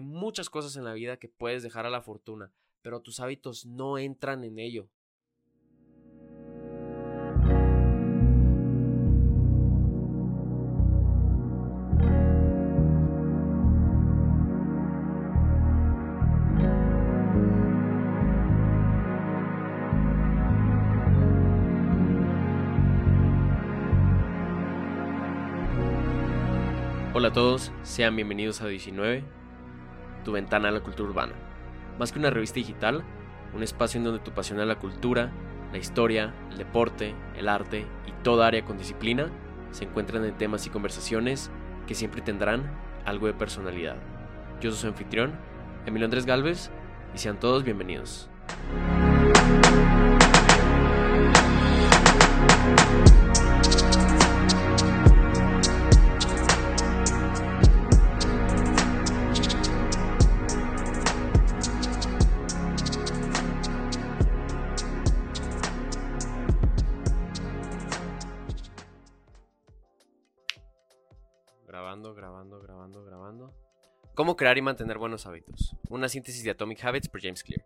Muchas cosas en la vida que puedes dejar a la fortuna, pero tus hábitos no entran en ello. Hola a todos, sean bienvenidos a 19, tu ventana a la cultura urbana. Más que una revista digital, un espacio en donde tu pasión a la cultura, la historia, el deporte, el arte y toda área con disciplina se encuentran en temas y conversaciones que siempre tendrán algo de personalidad. Yo soy su anfitrión, Emilio Andrés Galvez, y sean todos bienvenidos. ¿Cómo crear y mantener buenos hábitos? Una síntesis de Atomic Habits por James Clear.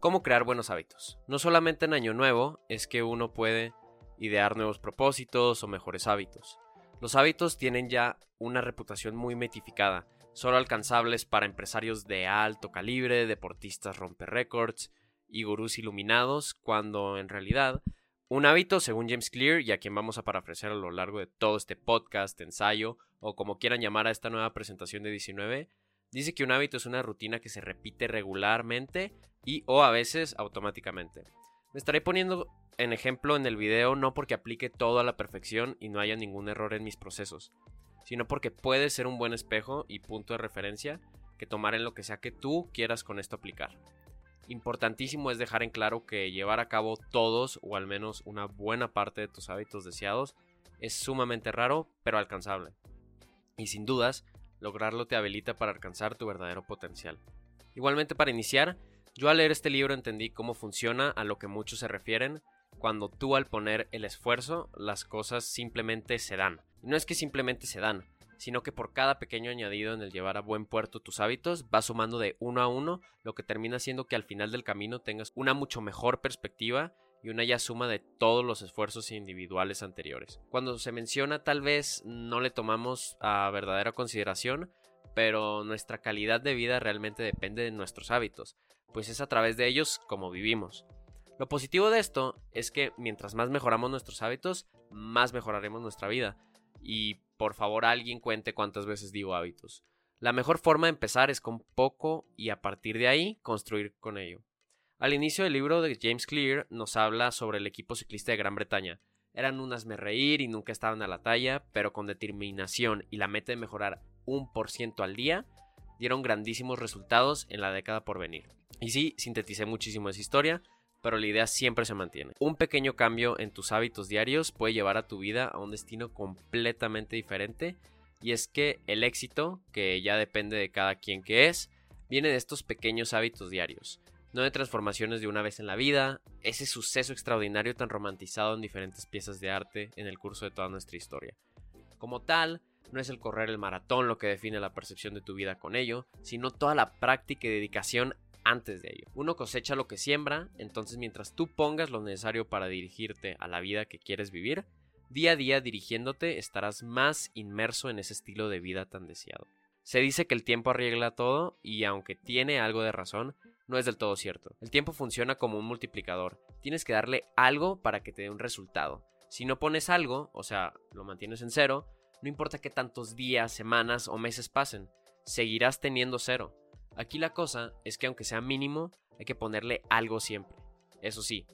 ¿Cómo crear buenos hábitos? No solamente en Año Nuevo es que uno puede idear nuevos propósitos o mejores hábitos. Los hábitos tienen ya una reputación muy metificada, solo alcanzables para empresarios de alto calibre, deportistas romper récords y gurús iluminados, cuando en realidad un hábito, según James Clear, y a quien vamos a parafrasear a lo largo de todo este podcast, ensayo, o como quieran llamar a esta nueva presentación de 19, dice que un hábito es una rutina que se repite regularmente y o a veces automáticamente. Me estaré poniendo en ejemplo en el video no porque aplique todo a la perfección y no haya ningún error en mis procesos, sino porque puede ser un buen espejo y punto de referencia que tomar en lo que sea que tú quieras con esto aplicar. Importantísimo es dejar en claro que llevar a cabo todos o al menos una buena parte de tus hábitos deseados es sumamente raro pero alcanzable. Y sin dudas, lograrlo te habilita para alcanzar tu verdadero potencial. Igualmente para iniciar, yo al leer este libro entendí cómo funciona a lo que muchos se refieren cuando tú al poner el esfuerzo las cosas simplemente se dan. Y no es que simplemente se dan, sino que por cada pequeño añadido en el llevar a buen puerto tus hábitos vas sumando de uno a uno, lo que termina siendo que al final del camino tengas una mucho mejor perspectiva y una ya suma de todos los esfuerzos individuales anteriores. Cuando se menciona tal vez no le tomamos a verdadera consideración, pero nuestra calidad de vida realmente depende de nuestros hábitos, pues es a través de ellos como vivimos. Lo positivo de esto es que mientras más mejoramos nuestros hábitos, más mejoraremos nuestra vida. Y por favor alguien cuente cuántas veces digo hábitos. La mejor forma de empezar es con poco y a partir de ahí construir con ello. Al inicio del libro de James Clear nos habla sobre el equipo ciclista de Gran Bretaña. Eran unas me reír y nunca estaban a la talla, pero con determinación y la meta de mejorar un por ciento al día, dieron grandísimos resultados en la década por venir. Y sí, sinteticé muchísimo esa historia, pero la idea siempre se mantiene. Un pequeño cambio en tus hábitos diarios puede llevar a tu vida a un destino completamente diferente, y es que el éxito, que ya depende de cada quien que es, viene de estos pequeños hábitos diarios, no de transformaciones de una vez en la vida, ese suceso extraordinario tan romantizado en diferentes piezas de arte en el curso de toda nuestra historia. Como tal, no es el correr el maratón lo que define la percepción de tu vida con ello, sino toda la práctica y dedicación antes de ello. Uno cosecha lo que siembra, entonces mientras tú pongas lo necesario para dirigirte a la vida que quieres vivir, día a día dirigiéndote estarás más inmerso en ese estilo de vida tan deseado. Se dice que el tiempo arregla todo y aunque tiene algo de razón, no es del todo cierto. El tiempo funciona como un multiplicador. Tienes que darle algo para que te dé un resultado. Si no pones algo, o sea, lo mantienes en cero, no importa qué tantos días, semanas o meses pasen, seguirás teniendo cero. Aquí la cosa es que aunque sea mínimo, hay que ponerle algo siempre. Eso sí,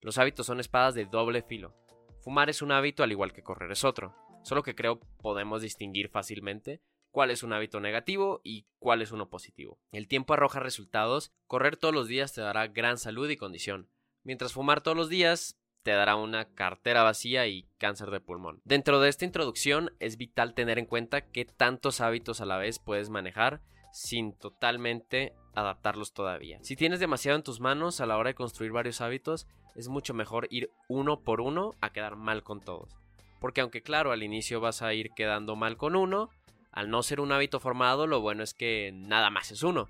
los hábitos son espadas de doble filo. Fumar es un hábito al igual que correr es otro, solo que creo podemos distinguir fácilmente cuál es un hábito negativo y cuál es uno positivo. El tiempo arroja resultados, correr todos los días te dará gran salud y condición, mientras fumar todos los días te dará una cartera vacía y cáncer de pulmón. Dentro de esta introducción es vital tener en cuenta qué tantos hábitos a la vez puedes manejar sin totalmente adaptarlos todavía. Si tienes demasiado en tus manos a la hora de construir varios hábitos, es mucho mejor ir uno por uno a quedar mal con todos. Porque aunque claro, al inicio vas a ir quedando mal con uno, Al no ser un hábito formado, lo bueno es que nada más es uno,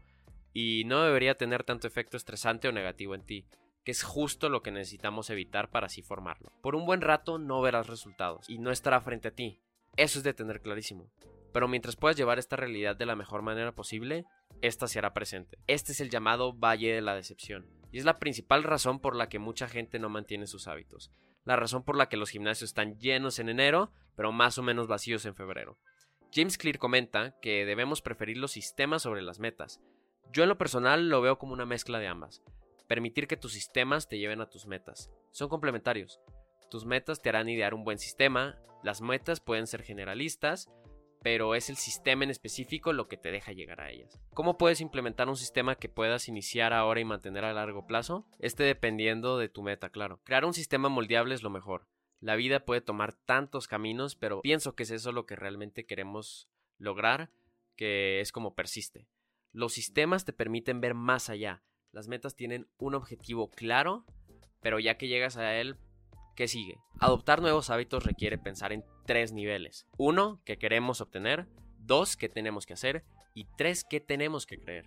y no debería tener tanto efecto estresante o negativo en ti, que es justo lo que necesitamos evitar para así formarlo. Por un buen rato no verás resultados, y no estará frente a ti. Eso es de tener clarísimo. Pero mientras puedas llevar esta realidad de la mejor manera posible, esta se hará presente. Este es el llamado Valle de la Decepción, y es la principal razón por la que mucha gente no mantiene sus hábitos. La razón por la que los gimnasios están llenos en enero, pero más o menos vacíos en febrero. James Clear comenta que debemos preferir los sistemas sobre las metas. Yo en lo personal lo veo como una mezcla de ambas. Permitir que tus sistemas te lleven a tus metas. Son complementarios. Tus metas te harán idear un buen sistema, las metas pueden ser generalistas, pero es el sistema en específico lo que te deja llegar a ellas. ¿Cómo puedes implementar un sistema que puedas iniciar ahora y mantener a largo plazo? Este dependiendo de tu meta, claro. Crear un sistema moldeable es lo mejor. La vida puede tomar tantos caminos, pero pienso que es eso lo que realmente queremos lograr, que es como persiste. Los sistemas te permiten ver más allá. Las metas tienen un objetivo claro, pero ya que llegas a él, ¿Qué sigue? Adoptar nuevos hábitos requiere pensar en tres niveles. Uno, ¿qué queremos obtener? Dos, ¿qué tenemos que hacer? Y tres, ¿qué tenemos que creer?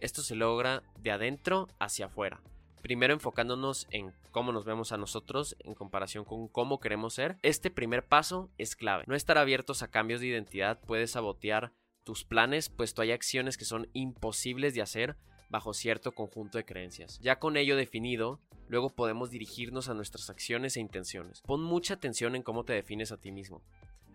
Esto se logra de adentro hacia afuera. Primero enfocándonos en cómo nos vemos a nosotros en comparación con cómo queremos ser. Este primer paso es clave. No estar abiertos a cambios de identidad puede sabotear tus planes, puesto hay acciones que son imposibles de hacer bajo cierto conjunto de creencias. Ya con ello definido, luego podemos dirigirnos a nuestras acciones e intenciones. Pon mucha atención en cómo te defines a ti mismo.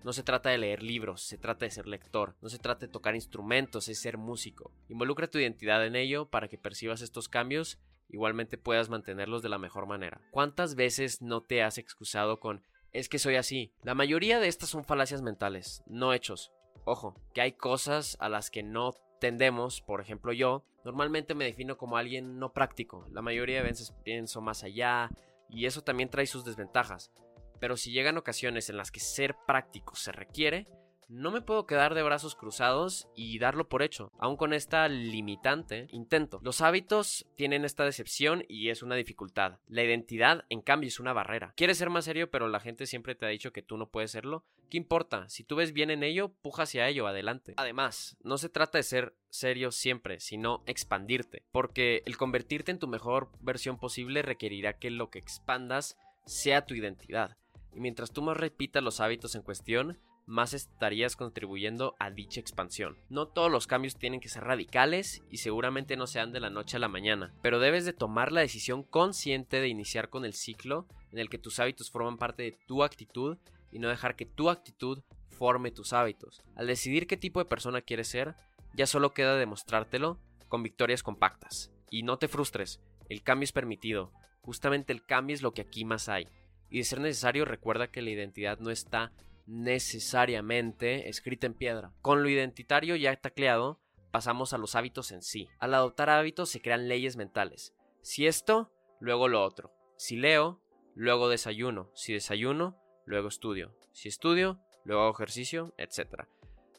No se trata de leer libros, se trata de ser lector, no se trata de tocar instrumentos, es ser músico. Involucra tu identidad en ello para que percibas estos cambios, igualmente puedas mantenerlos de la mejor manera. ¿Cuántas veces no te has excusado con es que soy así? La mayoría de estas son falacias mentales, no hechos. Ojo, que hay cosas a las que no tendemos, por ejemplo yo, normalmente me defino como alguien no práctico. La mayoría de veces pienso más allá y eso también trae sus desventajas. Pero si llegan ocasiones en las que ser práctico se requiere, no me puedo quedar de brazos cruzados y darlo por hecho. Aún con esta limitante, intento. Los hábitos tienen esta decepción y es una dificultad. La identidad, en cambio, es una barrera. Quieres ser más serio, pero la gente siempre te ha dicho que tú no puedes serlo. ¿Qué importa? Si tú ves bien en ello, puja hacia ello, adelante. Además, no se trata de ser serio siempre, sino expandirte. Porque el convertirte en tu mejor versión posible requerirá que lo que expandas sea tu identidad. Y mientras tú más repitas los hábitos en cuestión, más estarías contribuyendo a dicha expansión. No todos los cambios tienen que ser radicales y seguramente no sean de la noche a la mañana, pero debes de tomar la decisión consciente de iniciar con el ciclo en el que tus hábitos forman parte de tu actitud y no dejar que tu actitud forme tus hábitos. Al decidir qué tipo de persona quieres ser, ya solo queda demostrártelo con victorias compactas. Y no te frustres, el cambio es permitido, justamente el cambio es lo que aquí más hay. Y de ser necesario recuerda que la identidad no está necesariamente escrita en piedra. Con lo identitario ya tacleado, pasamos a los hábitos en sí. Al adoptar hábitos se crean leyes mentales. Si esto, luego lo otro. Si leo, luego desayuno. Si desayuno, luego estudio. Si estudio, luego hago ejercicio, etc.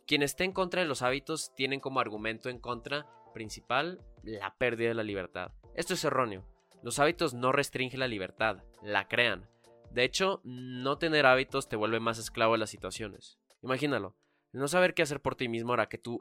Quien esté en contra de los hábitos tienen como argumento en contra principal la pérdida de la libertad. Esto es erróneo. Los hábitos no restringen la libertad, la crean. De hecho, no tener hábitos te vuelve más esclavo de las situaciones. Imagínalo. No saber qué hacer por ti mismo hará que, tu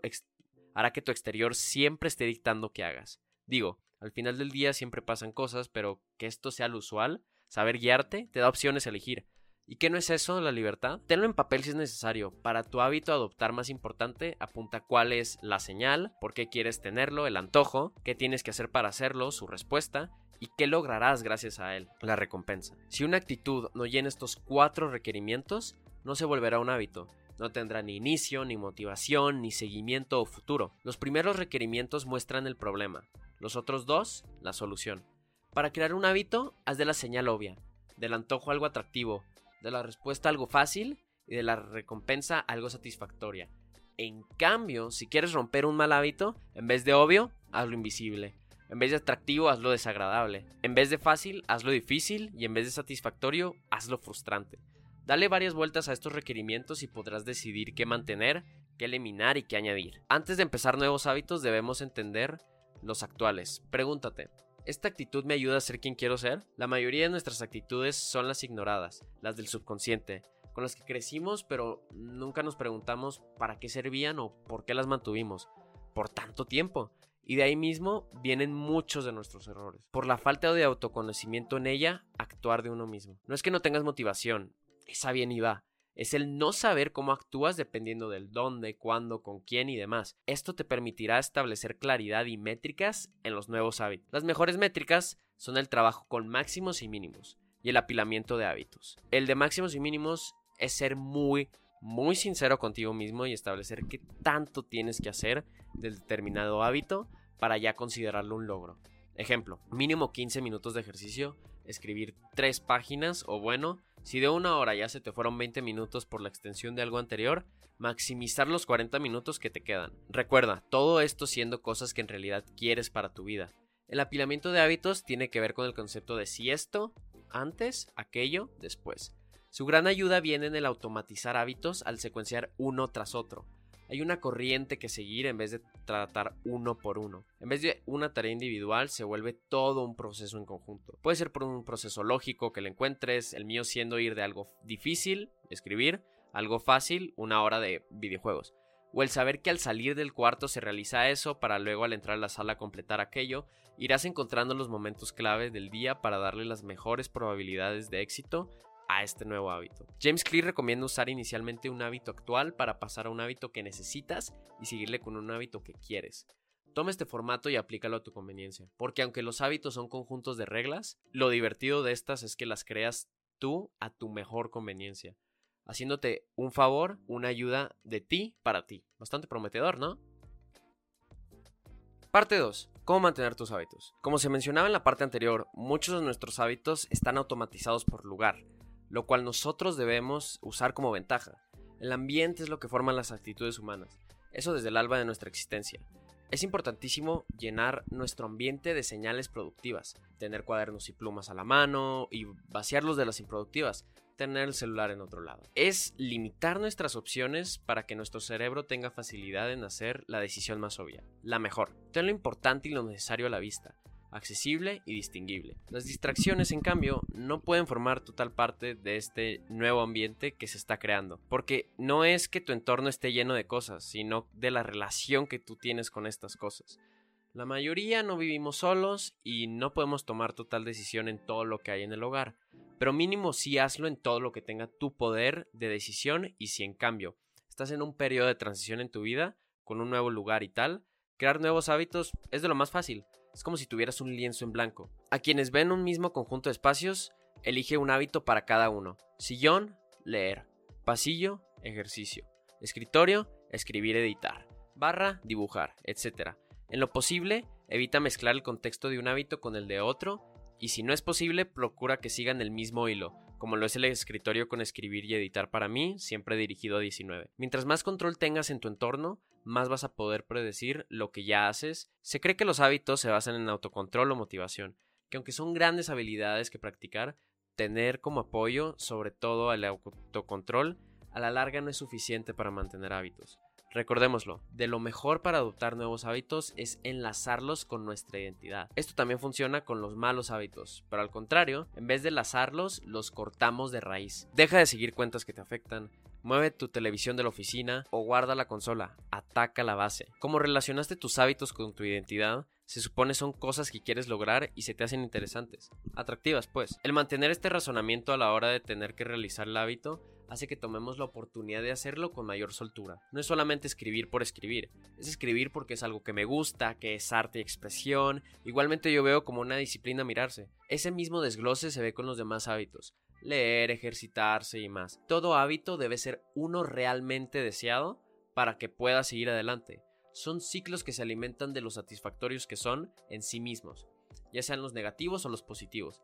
hará que tu exterior siempre esté dictando qué hagas. Digo, al final del día siempre pasan cosas, pero que esto sea lo usual, saber guiarte, te da opciones a elegir. ¿Y qué no es eso, la libertad? Tenlo en papel si es necesario. Para tu hábito adoptar más importante, apunta cuál es la señal, por qué quieres tenerlo, el antojo, qué tienes que hacer para hacerlo, su respuesta, y qué lograrás gracias a él, la recompensa. Si una actitud no llena estos cuatro requerimientos, no se volverá un hábito. No tendrá ni inicio, ni motivación, ni seguimiento o futuro. Los primeros requerimientos muestran el problema, los otros dos, la solución. Para crear un hábito, haz de la señal obvia, del antojo algo atractivo, de la respuesta algo fácil y de la recompensa algo satisfactoria. En cambio, si quieres romper un mal hábito, en vez de obvio, hazlo invisible. En vez de atractivo, hazlo desagradable. En vez de fácil, hazlo difícil. Y en vez de satisfactorio, hazlo frustrante. Dale varias vueltas a estos requerimientos y podrás decidir qué mantener, qué eliminar y qué añadir. Antes de empezar nuevos hábitos debemos entender los actuales. Pregúntate, ¿esta actitud me ayuda a ser quien quiero ser? La mayoría de nuestras actitudes son las ignoradas, las del subconsciente, con las que crecimos, pero nunca nos preguntamos para qué servían o por qué las mantuvimos por tanto tiempo. Y de ahí mismo vienen muchos de nuestros errores. Por la falta de autoconocimiento en ella, actuar de uno mismo. No es que no tengas motivación, esa bien y va. Es el no saber cómo actúas dependiendo del dónde, cuándo, con quién y demás. Esto te permitirá establecer claridad y métricas en los nuevos hábitos. Las mejores métricas son el trabajo con máximos y mínimos y el apilamiento de hábitos. El de máximos y mínimos es ser muy, muy sincero contigo mismo y establecer qué tanto tienes que hacer del determinado hábito para ya considerarlo un logro. Ejemplo, mínimo 15 minutos de ejercicio, escribir 3 páginas o bueno, si de una hora ya se te fueron 20 minutos por la extensión de algo anterior, maximizar los 40 minutos que te quedan. Recuerda, todo esto siendo cosas que en realidad quieres para tu vida. El apilamiento de hábitos tiene que ver con el concepto de si esto, antes, aquello, después. Su gran ayuda viene en el automatizar hábitos al secuenciar uno tras otro. Hay una corriente que seguir en vez de tratar uno por uno. En vez de una tarea individual, se vuelve todo un proceso en conjunto. Puede ser por un proceso lógico que le encuentres, el mío siendo ir de algo difícil, escribir, algo fácil, una hora de videojuegos. O el saber que al salir del cuarto se realiza eso para luego al entrar a la sala completar aquello, irás encontrando los momentos clave del día para darle las mejores probabilidades de éxito a este nuevo hábito. James Clear recomienda usar inicialmente un hábito actual para pasar a un hábito que necesitas y seguirle con un hábito que quieres. Toma este formato y aplícalo a tu conveniencia, porque aunque los hábitos son conjuntos de reglas, lo divertido de estas es que las creas tú a tu mejor conveniencia, haciéndote un favor, una ayuda de ti para ti. Bastante prometedor, ¿no? Parte 2. ¿Cómo mantener tus hábitos? Como se mencionaba en la parte anterior, muchos de nuestros hábitos están automatizados por lugar, lo cual nosotros debemos usar como ventaja. El ambiente es lo que forma las actitudes humanas, eso desde el alba de nuestra existencia. Es importantísimo llenar nuestro ambiente de señales productivas, tener cuadernos y plumas a la mano y vaciarlos de las improductivas, tener el celular en otro lado. Es limitar nuestras opciones para que nuestro cerebro tenga facilidad en hacer la decisión más obvia, la mejor. Ten lo importante y lo necesario a la vista accesible y distinguible. Las distracciones, en cambio, no pueden formar total parte de este nuevo ambiente que se está creando, porque no es que tu entorno esté lleno de cosas, sino de la relación que tú tienes con estas cosas. La mayoría no vivimos solos y no podemos tomar total decisión en todo lo que hay en el hogar, pero mínimo sí hazlo en todo lo que tenga tu poder de decisión y si en cambio estás en un periodo de transición en tu vida, con un nuevo lugar y tal, crear nuevos hábitos es de lo más fácil. Es como si tuvieras un lienzo en blanco. A quienes ven un mismo conjunto de espacios, elige un hábito para cada uno. Sillón, leer. Pasillo, ejercicio. Escritorio, escribir, editar. Barra, dibujar, etc. En lo posible, evita mezclar el contexto de un hábito con el de otro y si no es posible, procura que sigan el mismo hilo, como lo es el escritorio con escribir y editar para mí, siempre dirigido a 19. Mientras más control tengas en tu entorno, más vas a poder predecir lo que ya haces. Se cree que los hábitos se basan en autocontrol o motivación, que aunque son grandes habilidades que practicar, tener como apoyo, sobre todo el autocontrol, a la larga no es suficiente para mantener hábitos. Recordémoslo, de lo mejor para adoptar nuevos hábitos es enlazarlos con nuestra identidad. Esto también funciona con los malos hábitos, pero al contrario, en vez de enlazarlos, los cortamos de raíz. Deja de seguir cuentas que te afectan, Mueve tu televisión de la oficina o guarda la consola. Ataca la base. Como relacionaste tus hábitos con tu identidad, se supone son cosas que quieres lograr y se te hacen interesantes. Atractivas, pues. El mantener este razonamiento a la hora de tener que realizar el hábito hace que tomemos la oportunidad de hacerlo con mayor soltura. No es solamente escribir por escribir, es escribir porque es algo que me gusta, que es arte y expresión. Igualmente yo veo como una disciplina mirarse. Ese mismo desglose se ve con los demás hábitos leer, ejercitarse y más. Todo hábito debe ser uno realmente deseado para que pueda seguir adelante. Son ciclos que se alimentan de los satisfactorios que son en sí mismos, ya sean los negativos o los positivos.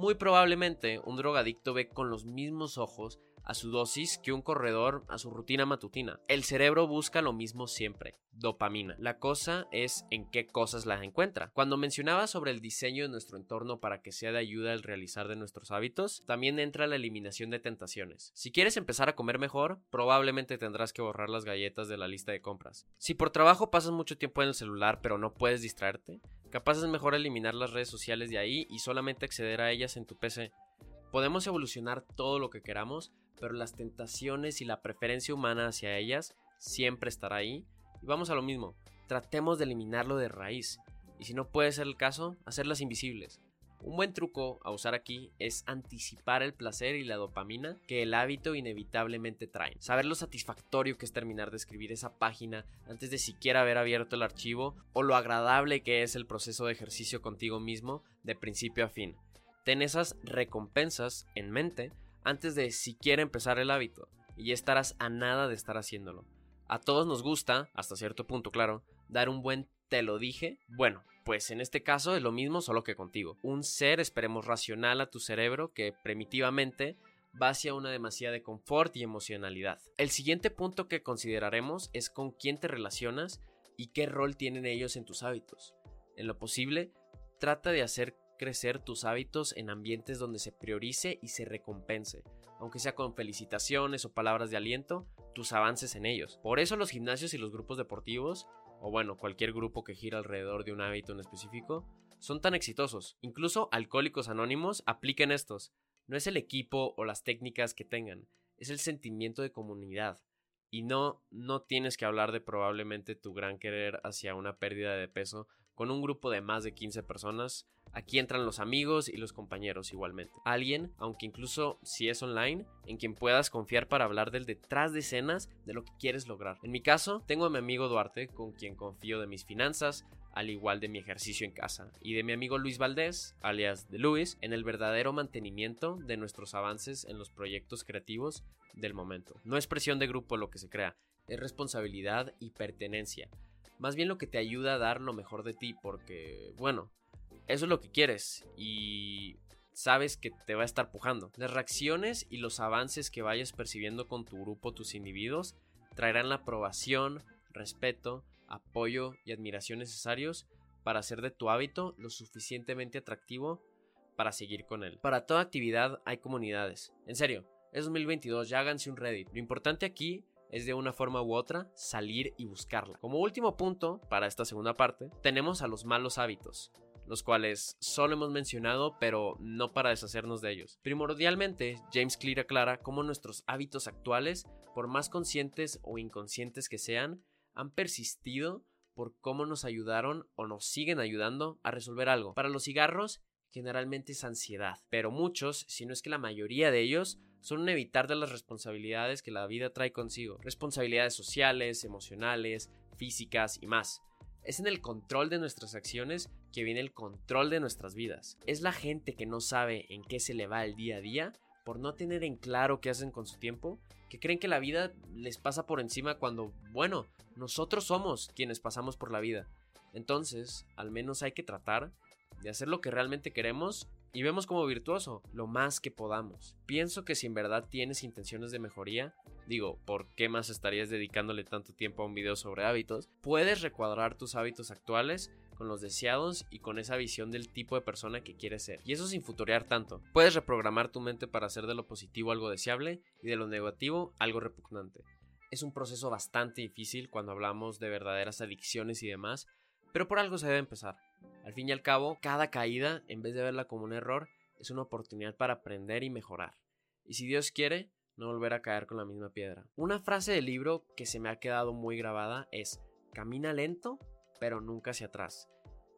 Muy probablemente un drogadicto ve con los mismos ojos a su dosis que un corredor a su rutina matutina. El cerebro busca lo mismo siempre, dopamina. La cosa es en qué cosas la encuentra. Cuando mencionaba sobre el diseño de nuestro entorno para que sea de ayuda al realizar de nuestros hábitos, también entra la eliminación de tentaciones. Si quieres empezar a comer mejor, probablemente tendrás que borrar las galletas de la lista de compras. Si por trabajo pasas mucho tiempo en el celular pero no puedes distraerte, capaz es mejor eliminar las redes sociales de ahí y solamente acceder a ellas en tu PC. Podemos evolucionar todo lo que queramos, pero las tentaciones y la preferencia humana hacia ellas siempre estará ahí. Y vamos a lo mismo, tratemos de eliminarlo de raíz. Y si no puede ser el caso, hacerlas invisibles. Un buen truco a usar aquí es anticipar el placer y la dopamina que el hábito inevitablemente trae. Saber lo satisfactorio que es terminar de escribir esa página antes de siquiera haber abierto el archivo o lo agradable que es el proceso de ejercicio contigo mismo de principio a fin. Ten esas recompensas en mente antes de siquiera empezar el hábito y ya estarás a nada de estar haciéndolo. A todos nos gusta, hasta cierto punto claro, dar un buen te lo dije. Bueno, pues en este caso es lo mismo solo que contigo. Un ser, esperemos, racional a tu cerebro que primitivamente va hacia una demasía de confort y emocionalidad. El siguiente punto que consideraremos es con quién te relacionas y qué rol tienen ellos en tus hábitos. En lo posible, trata de hacer crecer tus hábitos en ambientes donde se priorice y se recompense, aunque sea con felicitaciones o palabras de aliento, tus avances en ellos. Por eso los gimnasios y los grupos deportivos o bueno, cualquier grupo que gira alrededor de un hábito en específico, son tan exitosos. Incluso Alcohólicos Anónimos apliquen estos. No es el equipo o las técnicas que tengan, es el sentimiento de comunidad. Y no, no tienes que hablar de probablemente tu gran querer hacia una pérdida de peso con un grupo de más de 15 personas. Aquí entran los amigos y los compañeros igualmente. Alguien, aunque incluso si es online, en quien puedas confiar para hablar del detrás de escenas de lo que quieres lograr. En mi caso, tengo a mi amigo Duarte, con quien confío de mis finanzas, al igual de mi ejercicio en casa, y de mi amigo Luis Valdés, alias de Luis, en el verdadero mantenimiento de nuestros avances en los proyectos creativos del momento. No es presión de grupo lo que se crea, es responsabilidad y pertenencia más bien lo que te ayuda a dar lo mejor de ti, porque, bueno, eso es lo que quieres y sabes que te va a estar pujando. Las reacciones y los avances que vayas percibiendo con tu grupo, tus individuos, traerán la aprobación, respeto, apoyo y admiración necesarios para hacer de tu hábito lo suficientemente atractivo para seguir con él. Para toda actividad hay comunidades. En serio, es 2022, ya háganse un Reddit. Lo importante aquí es de una forma u otra salir y buscarla. Como último punto para esta segunda parte, tenemos a los malos hábitos los cuales solo hemos mencionado, pero no para deshacernos de ellos. Primordialmente, James Clear aclara cómo nuestros hábitos actuales, por más conscientes o inconscientes que sean, han persistido por cómo nos ayudaron o nos siguen ayudando a resolver algo. Para los cigarros, generalmente es ansiedad, pero muchos, si no es que la mayoría de ellos, son un evitar de las responsabilidades que la vida trae consigo, responsabilidades sociales, emocionales, físicas y más. Es en el control de nuestras acciones que viene el control de nuestras vidas. Es la gente que no sabe en qué se le va el día a día por no tener en claro qué hacen con su tiempo, que creen que la vida les pasa por encima cuando, bueno, nosotros somos quienes pasamos por la vida. Entonces, al menos hay que tratar de hacer lo que realmente queremos y vemos como virtuoso lo más que podamos. Pienso que si en verdad tienes intenciones de mejoría, digo, ¿por qué más estarías dedicándole tanto tiempo a un video sobre hábitos? Puedes recuadrar tus hábitos actuales con los deseados y con esa visión del tipo de persona que quieres ser. Y eso sin futurear tanto. Puedes reprogramar tu mente para hacer de lo positivo algo deseable y de lo negativo algo repugnante. Es un proceso bastante difícil cuando hablamos de verdaderas adicciones y demás, pero por algo se debe empezar. Al fin y al cabo, cada caída, en vez de verla como un error, es una oportunidad para aprender y mejorar. Y si Dios quiere, no volver a caer con la misma piedra. Una frase del libro que se me ha quedado muy grabada es, camina lento, pero nunca hacia atrás.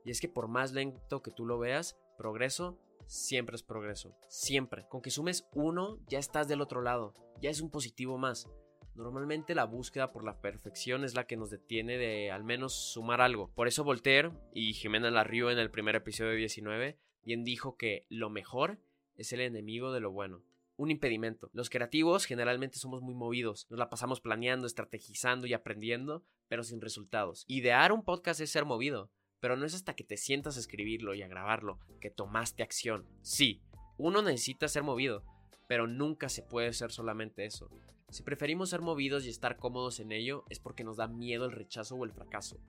Y es que por más lento que tú lo veas, progreso siempre es progreso. Siempre. Con que sumes uno, ya estás del otro lado. Ya es un positivo más. Normalmente la búsqueda por la perfección es la que nos detiene de al menos sumar algo. Por eso Voltaire y Jimena Larrieux en el primer episodio 19 bien dijo que lo mejor es el enemigo de lo bueno. Un impedimento. Los creativos generalmente somos muy movidos, nos la pasamos planeando, estrategizando y aprendiendo, pero sin resultados. Idear un podcast es ser movido, pero no es hasta que te sientas a escribirlo y a grabarlo que tomaste acción. Sí, uno necesita ser movido, pero nunca se puede ser solamente eso. Si preferimos ser movidos y estar cómodos en ello es porque nos da miedo el rechazo o el fracaso.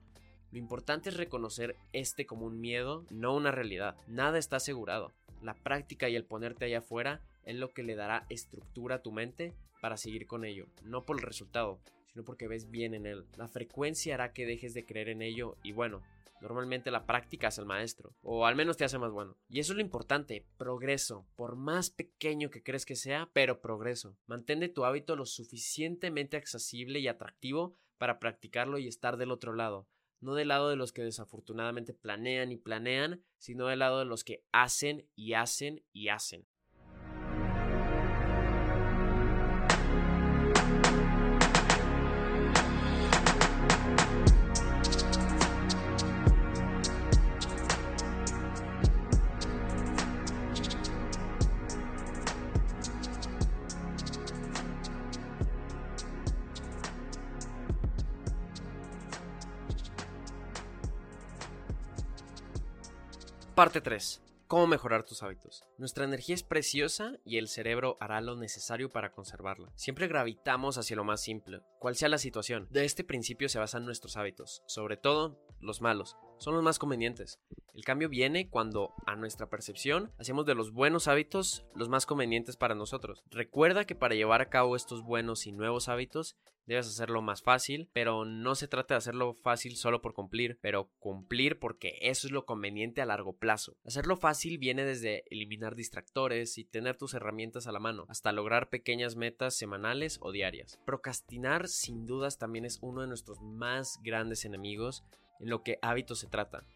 Lo importante es reconocer este como un miedo, no una realidad. Nada está asegurado. La práctica y el ponerte allá afuera es lo que le dará estructura a tu mente para seguir con ello, no por el resultado, sino porque ves bien en él. La frecuencia hará que dejes de creer en ello y bueno, Normalmente la práctica es el maestro, o al menos te hace más bueno. Y eso es lo importante, progreso, por más pequeño que crees que sea, pero progreso. Mantén tu hábito lo suficientemente accesible y atractivo para practicarlo y estar del otro lado. No del lado de los que desafortunadamente planean y planean, sino del lado de los que hacen y hacen y hacen. Parte 3. ¿Cómo mejorar tus hábitos? Nuestra energía es preciosa y el cerebro hará lo necesario para conservarla. Siempre gravitamos hacia lo más simple, cual sea la situación. De este principio se basan nuestros hábitos, sobre todo los malos, son los más convenientes. El cambio viene cuando, a nuestra percepción, hacemos de los buenos hábitos los más convenientes para nosotros. Recuerda que para llevar a cabo estos buenos y nuevos hábitos, debes hacerlo más fácil, pero no se trata de hacerlo fácil solo por cumplir, pero cumplir porque eso es lo conveniente a largo plazo. Hacerlo fácil viene desde eliminar distractores y tener tus herramientas a la mano, hasta lograr pequeñas metas semanales o diarias. Procrastinar sin dudas también es uno de nuestros más grandes enemigos en lo que hábitos se trata.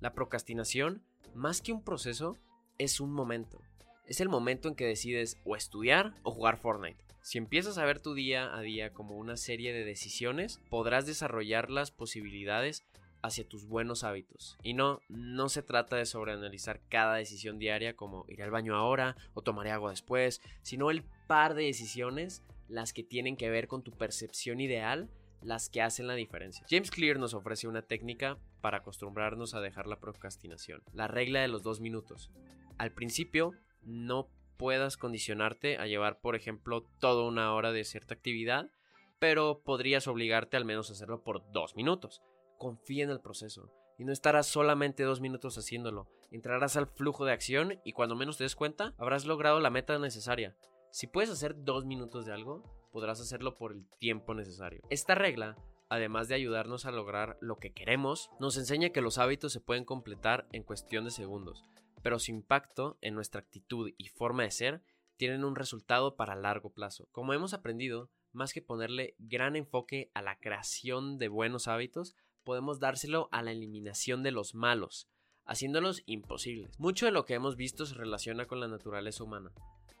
La procrastinación, más que un proceso, es un momento. Es el momento en que decides o estudiar o jugar Fortnite. Si empiezas a ver tu día a día como una serie de decisiones, podrás desarrollar las posibilidades hacia tus buenos hábitos. Y no, no se trata de sobreanalizar cada decisión diaria como ir al baño ahora o tomaré agua después, sino el par de decisiones, las que tienen que ver con tu percepción ideal, las que hacen la diferencia. James Clear nos ofrece una técnica para acostumbrarnos a dejar la procrastinación. La regla de los dos minutos. Al principio, no puedas condicionarte a llevar, por ejemplo, toda una hora de cierta actividad, pero podrías obligarte al menos a hacerlo por dos minutos. Confía en el proceso y no estarás solamente dos minutos haciéndolo. Entrarás al flujo de acción y cuando menos te des cuenta, habrás logrado la meta necesaria. Si puedes hacer dos minutos de algo, podrás hacerlo por el tiempo necesario. Esta regla, además de ayudarnos a lograr lo que queremos, nos enseña que los hábitos se pueden completar en cuestión de segundos pero su impacto en nuestra actitud y forma de ser tienen un resultado para largo plazo. Como hemos aprendido, más que ponerle gran enfoque a la creación de buenos hábitos, podemos dárselo a la eliminación de los malos, haciéndolos imposibles. Mucho de lo que hemos visto se relaciona con la naturaleza humana,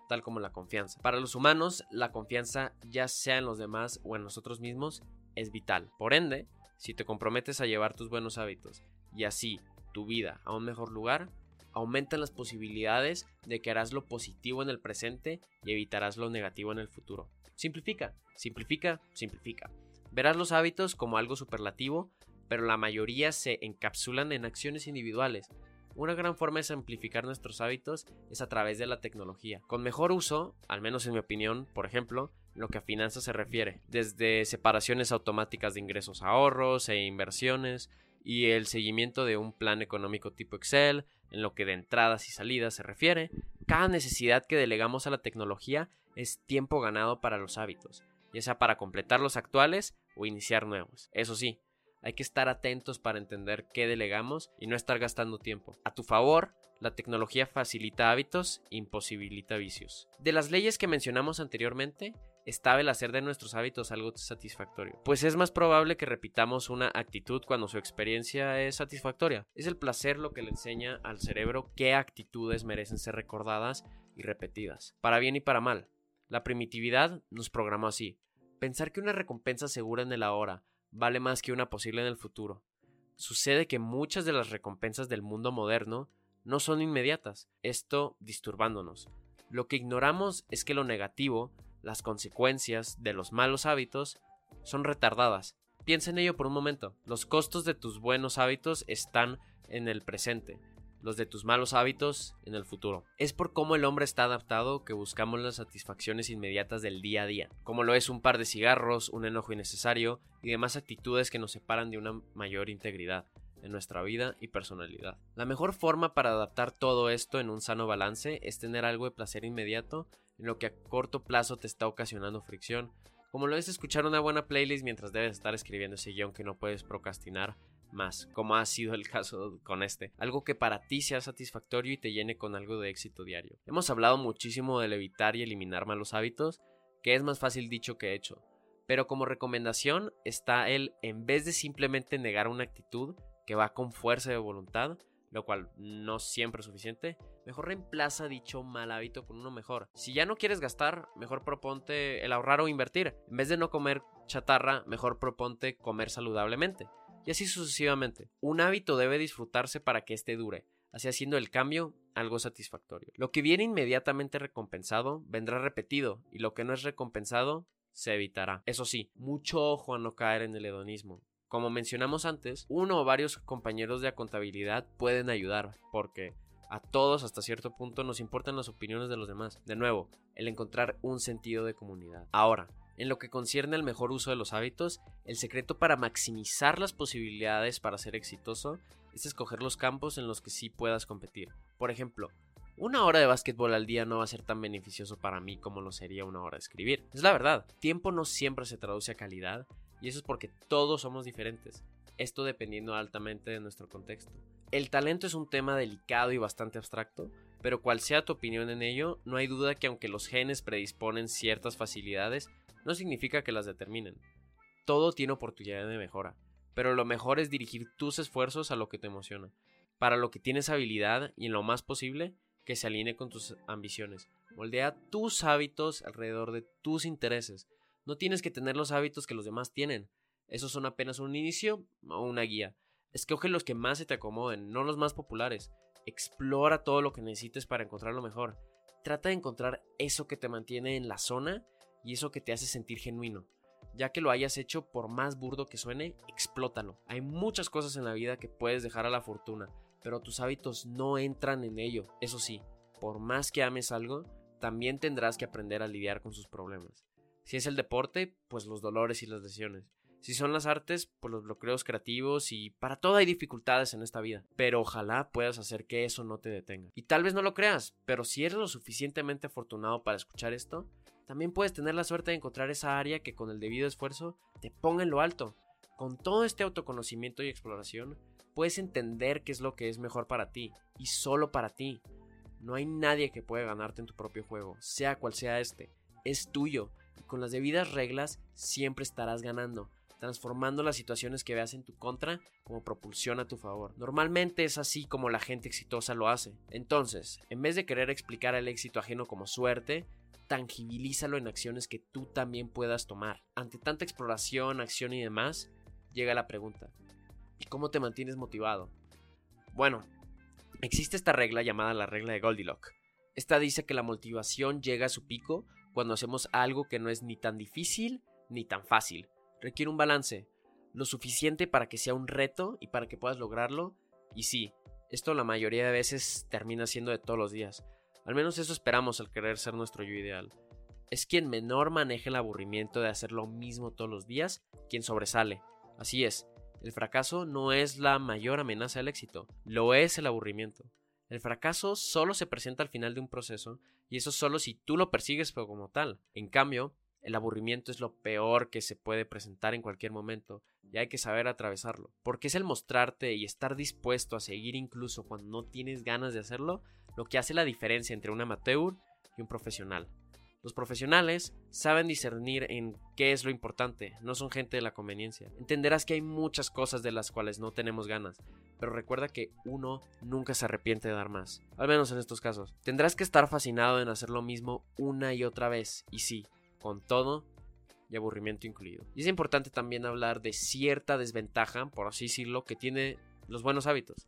tal como la confianza. Para los humanos, la confianza, ya sea en los demás o en nosotros mismos, es vital. Por ende, si te comprometes a llevar tus buenos hábitos y así tu vida a un mejor lugar, aumentan las posibilidades de que harás lo positivo en el presente y evitarás lo negativo en el futuro. Simplifica, simplifica, simplifica. Verás los hábitos como algo superlativo, pero la mayoría se encapsulan en acciones individuales. Una gran forma de simplificar nuestros hábitos es a través de la tecnología. Con mejor uso, al menos en mi opinión, por ejemplo, lo que a finanzas se refiere, desde separaciones automáticas de ingresos ahorros e inversiones, y el seguimiento de un plan económico tipo Excel, en lo que de entradas y salidas se refiere, cada necesidad que delegamos a la tecnología es tiempo ganado para los hábitos, ya sea para completar los actuales o iniciar nuevos. Eso sí, hay que estar atentos para entender qué delegamos y no estar gastando tiempo. A tu favor, la tecnología facilita hábitos imposibilita vicios. De las leyes que mencionamos anteriormente, estaba el hacer de nuestros hábitos algo satisfactorio, pues es más probable que repitamos una actitud cuando su experiencia es satisfactoria. Es el placer lo que le enseña al cerebro qué actitudes merecen ser recordadas y repetidas, para bien y para mal. La primitividad nos programó así. Pensar que una recompensa segura en el ahora vale más que una posible en el futuro. Sucede que muchas de las recompensas del mundo moderno no son inmediatas, esto disturbándonos. Lo que ignoramos es que lo negativo las consecuencias de los malos hábitos son retardadas. Piensa en ello por un momento. Los costos de tus buenos hábitos están en el presente, los de tus malos hábitos en el futuro. Es por cómo el hombre está adaptado que buscamos las satisfacciones inmediatas del día a día, como lo es un par de cigarros, un enojo innecesario y demás actitudes que nos separan de una mayor integridad en nuestra vida y personalidad. La mejor forma para adaptar todo esto en un sano balance es tener algo de placer inmediato en lo que a corto plazo te está ocasionando fricción, como lo es escuchar una buena playlist mientras debes estar escribiendo ese guion que no puedes procrastinar más, como ha sido el caso con este, algo que para ti sea satisfactorio y te llene con algo de éxito diario. Hemos hablado muchísimo del evitar y eliminar malos hábitos, que es más fácil dicho que hecho, pero como recomendación está el, en vez de simplemente negar una actitud que va con fuerza de voluntad, lo cual no siempre es suficiente, mejor reemplaza dicho mal hábito con uno mejor. Si ya no quieres gastar, mejor proponte el ahorrar o invertir. En vez de no comer chatarra, mejor proponte comer saludablemente. Y así sucesivamente. Un hábito debe disfrutarse para que éste dure, así haciendo el cambio algo satisfactorio. Lo que viene inmediatamente recompensado vendrá repetido, y lo que no es recompensado se evitará. Eso sí, mucho ojo a no caer en el hedonismo. Como mencionamos antes, uno o varios compañeros de contabilidad pueden ayudar, porque a todos hasta cierto punto nos importan las opiniones de los demás. De nuevo, el encontrar un sentido de comunidad. Ahora, en lo que concierne al mejor uso de los hábitos, el secreto para maximizar las posibilidades para ser exitoso es escoger los campos en los que sí puedas competir. Por ejemplo, una hora de básquetbol al día no va a ser tan beneficioso para mí como lo sería una hora de escribir. Es la verdad, tiempo no siempre se traduce a calidad y eso es porque todos somos diferentes, esto dependiendo altamente de nuestro contexto. El talento es un tema delicado y bastante abstracto, pero cual sea tu opinión en ello, no hay duda que aunque los genes predisponen ciertas facilidades, no significa que las determinen. Todo tiene oportunidad de mejora, pero lo mejor es dirigir tus esfuerzos a lo que te emociona, para lo que tienes habilidad y en lo más posible que se alinee con tus ambiciones. Moldea tus hábitos alrededor de tus intereses, no tienes que tener los hábitos que los demás tienen. Esos son apenas un inicio o una guía. Escoge los que más se te acomoden, no los más populares. Explora todo lo que necesites para encontrar lo mejor. Trata de encontrar eso que te mantiene en la zona y eso que te hace sentir genuino. Ya que lo hayas hecho, por más burdo que suene, explótalo. Hay muchas cosas en la vida que puedes dejar a la fortuna, pero tus hábitos no entran en ello. Eso sí, por más que ames algo, también tendrás que aprender a lidiar con sus problemas. Si es el deporte, pues los dolores y las lesiones. Si son las artes, pues los bloqueos creativos y para todo hay dificultades en esta vida. Pero ojalá puedas hacer que eso no te detenga. Y tal vez no lo creas, pero si eres lo suficientemente afortunado para escuchar esto, también puedes tener la suerte de encontrar esa área que con el debido esfuerzo te ponga en lo alto. Con todo este autoconocimiento y exploración, puedes entender qué es lo que es mejor para ti y solo para ti. No hay nadie que pueda ganarte en tu propio juego, sea cual sea este. Es tuyo con las debidas reglas siempre estarás ganando, transformando las situaciones que veas en tu contra como propulsión a tu favor. Normalmente es así como la gente exitosa lo hace. Entonces, en vez de querer explicar el éxito ajeno como suerte, tangibilízalo en acciones que tú también puedas tomar. Ante tanta exploración, acción y demás, llega la pregunta, ¿y cómo te mantienes motivado? Bueno, existe esta regla llamada la regla de Goldilocks. Esta dice que la motivación llega a su pico cuando hacemos algo que no es ni tan difícil ni tan fácil. Requiere un balance, lo suficiente para que sea un reto y para que puedas lograrlo. Y sí, esto la mayoría de veces termina siendo de todos los días. Al menos eso esperamos al querer ser nuestro yo ideal. Es quien menor maneja el aburrimiento de hacer lo mismo todos los días, quien sobresale. Así es, el fracaso no es la mayor amenaza del éxito, lo es el aburrimiento. El fracaso solo se presenta al final de un proceso y eso solo si tú lo persigues como tal. En cambio, el aburrimiento es lo peor que se puede presentar en cualquier momento y hay que saber atravesarlo. Porque es el mostrarte y estar dispuesto a seguir incluso cuando no tienes ganas de hacerlo lo que hace la diferencia entre un amateur y un profesional. Los profesionales saben discernir en qué es lo importante, no son gente de la conveniencia. Entenderás que hay muchas cosas de las cuales no tenemos ganas, pero recuerda que uno nunca se arrepiente de dar más, al menos en estos casos. Tendrás que estar fascinado en hacer lo mismo una y otra vez, y sí, con todo y aburrimiento incluido. Y es importante también hablar de cierta desventaja, por así decirlo, que tiene los buenos hábitos.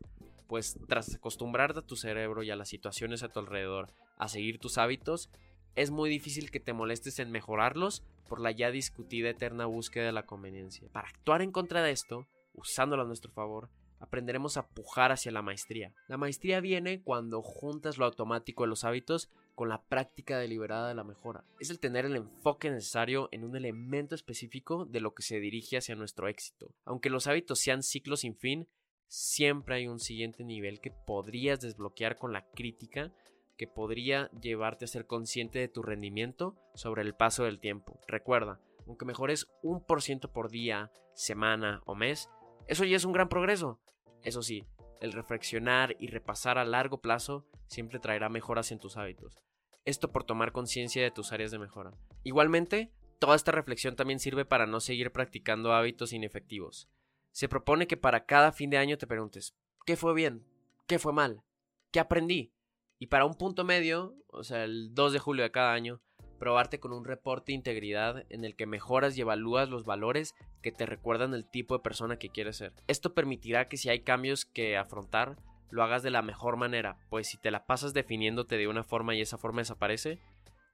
Pues tras acostumbrarte a tu cerebro y a las situaciones a tu alrededor a seguir tus hábitos, es muy difícil que te molestes en mejorarlos por la ya discutida eterna búsqueda de la conveniencia. Para actuar en contra de esto, usándolo a nuestro favor, aprenderemos a pujar hacia la maestría. La maestría viene cuando juntas lo automático de los hábitos con la práctica deliberada de la mejora. Es el tener el enfoque necesario en un elemento específico de lo que se dirige hacia nuestro éxito. Aunque los hábitos sean ciclos sin fin, siempre hay un siguiente nivel que podrías desbloquear con la crítica que podría llevarte a ser consciente de tu rendimiento sobre el paso del tiempo. Recuerda, aunque mejores un por ciento por día, semana o mes, Eso ya es un gran progreso. Eso sí, el reflexionar y repasar a largo plazo siempre traerá mejoras en tus hábitos. Esto por tomar conciencia de tus áreas de mejora. Igualmente, toda esta reflexión también sirve para no seguir practicando hábitos inefectivos. Se propone que para cada fin de año te preguntes, ¿qué fue bien? ¿Qué fue mal? ¿Qué aprendí? Y para un punto medio, o sea, el 2 de julio de cada año, probarte con un reporte de integridad en el que mejoras y evalúas los valores que te recuerdan el tipo de persona que quieres ser. Esto permitirá que si hay cambios que afrontar, lo hagas de la mejor manera, pues si te la pasas definiéndote de una forma y esa forma desaparece,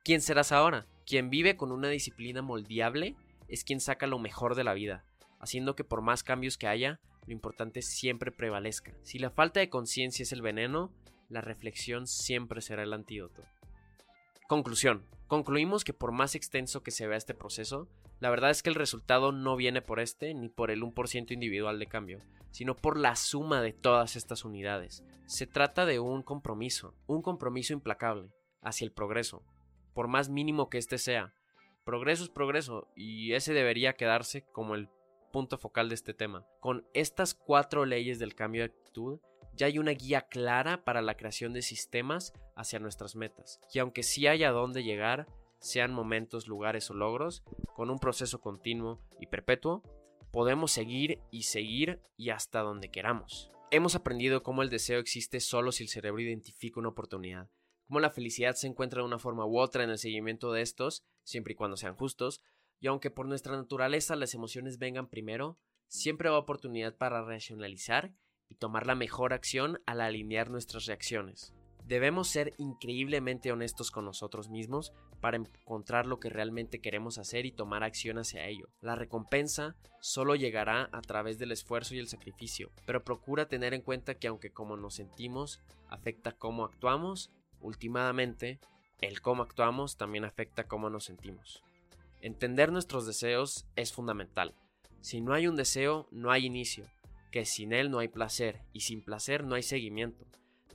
¿quién serás ahora? Quien vive con una disciplina moldeable es quien saca lo mejor de la vida, haciendo que por más cambios que haya, lo importante siempre prevalezca. Si la falta de conciencia es el veneno, la reflexión siempre será el antídoto. Conclusión. Concluimos que por más extenso que se vea este proceso, la verdad es que el resultado no viene por este ni por el 1% individual de cambio, sino por la suma de todas estas unidades. Se trata de un compromiso, un compromiso implacable hacia el progreso, por más mínimo que éste sea. Progreso es progreso y ese debería quedarse como el punto focal de este tema. Con estas cuatro leyes del cambio de actitud, ya hay una guía clara para la creación de sistemas hacia nuestras metas. Y aunque sí haya dónde llegar, sean momentos, lugares o logros, con un proceso continuo y perpetuo, podemos seguir y seguir y hasta donde queramos. Hemos aprendido cómo el deseo existe solo si el cerebro identifica una oportunidad, cómo la felicidad se encuentra de una forma u otra en el seguimiento de estos, siempre y cuando sean justos, y aunque por nuestra naturaleza las emociones vengan primero, siempre va oportunidad para racionalizar y tomar la mejor acción al alinear nuestras reacciones. Debemos ser increíblemente honestos con nosotros mismos para encontrar lo que realmente queremos hacer y tomar acción hacia ello. La recompensa solo llegará a través del esfuerzo y el sacrificio, pero procura tener en cuenta que aunque como nos sentimos afecta cómo actuamos, últimamente el cómo actuamos también afecta cómo nos sentimos. Entender nuestros deseos es fundamental. Si no hay un deseo, no hay inicio que sin él no hay placer y sin placer no hay seguimiento.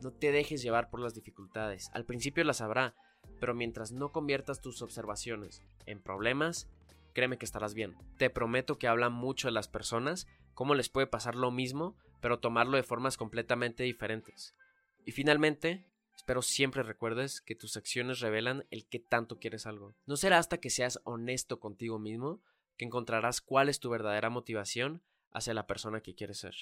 No te dejes llevar por las dificultades. Al principio las habrá, pero mientras no conviertas tus observaciones en problemas, créeme que estarás bien. Te prometo que habla mucho de las personas, cómo les puede pasar lo mismo, pero tomarlo de formas completamente diferentes. Y finalmente, espero siempre recuerdes que tus acciones revelan el que tanto quieres algo. No será hasta que seas honesto contigo mismo que encontrarás cuál es tu verdadera motivación hacia la persona que quieres ser.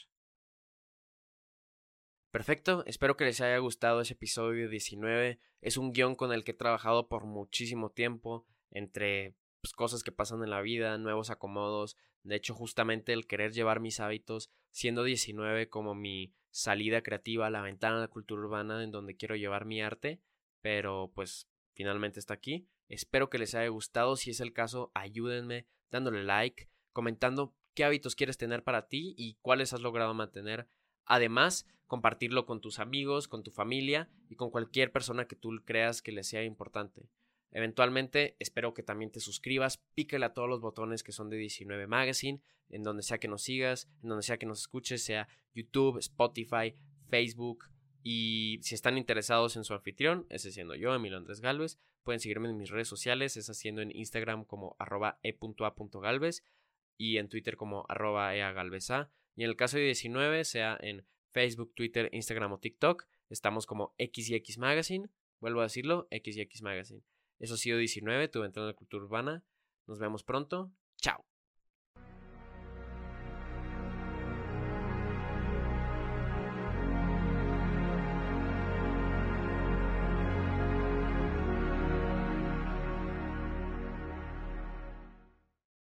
Perfecto, espero que les haya gustado ese episodio 19. Es un guion con el que he trabajado por muchísimo tiempo, entre pues, cosas que pasan en la vida, nuevos acomodos. De hecho, justamente el querer llevar mis hábitos, siendo 19 como mi salida creativa, la ventana a la cultura urbana en donde quiero llevar mi arte, pero pues finalmente está aquí. Espero que les haya gustado, si es el caso, ayúdenme dándole like, comentando qué hábitos quieres tener para ti y cuáles has logrado mantener. Además, compartirlo con tus amigos, con tu familia y con cualquier persona que tú creas que le sea importante. Eventualmente, espero que también te suscribas, pícale a todos los botones que son de 19 Magazine, en donde sea que nos sigas, en donde sea que nos escuches, sea YouTube, Spotify, Facebook. Y si están interesados en su anfitrión, ese siendo yo, Emilio Andrés Galvez, pueden seguirme en mis redes sociales, es haciendo en Instagram como arroba e.a.galvez y en Twitter como arroba eagalvesa. Y en el caso de 19, sea en Facebook, Twitter, Instagram o TikTok, estamos como X Magazine. Vuelvo a decirlo, X Magazine. Eso ha sido 19, tu ventana de cultura urbana. Nos vemos pronto. Chao.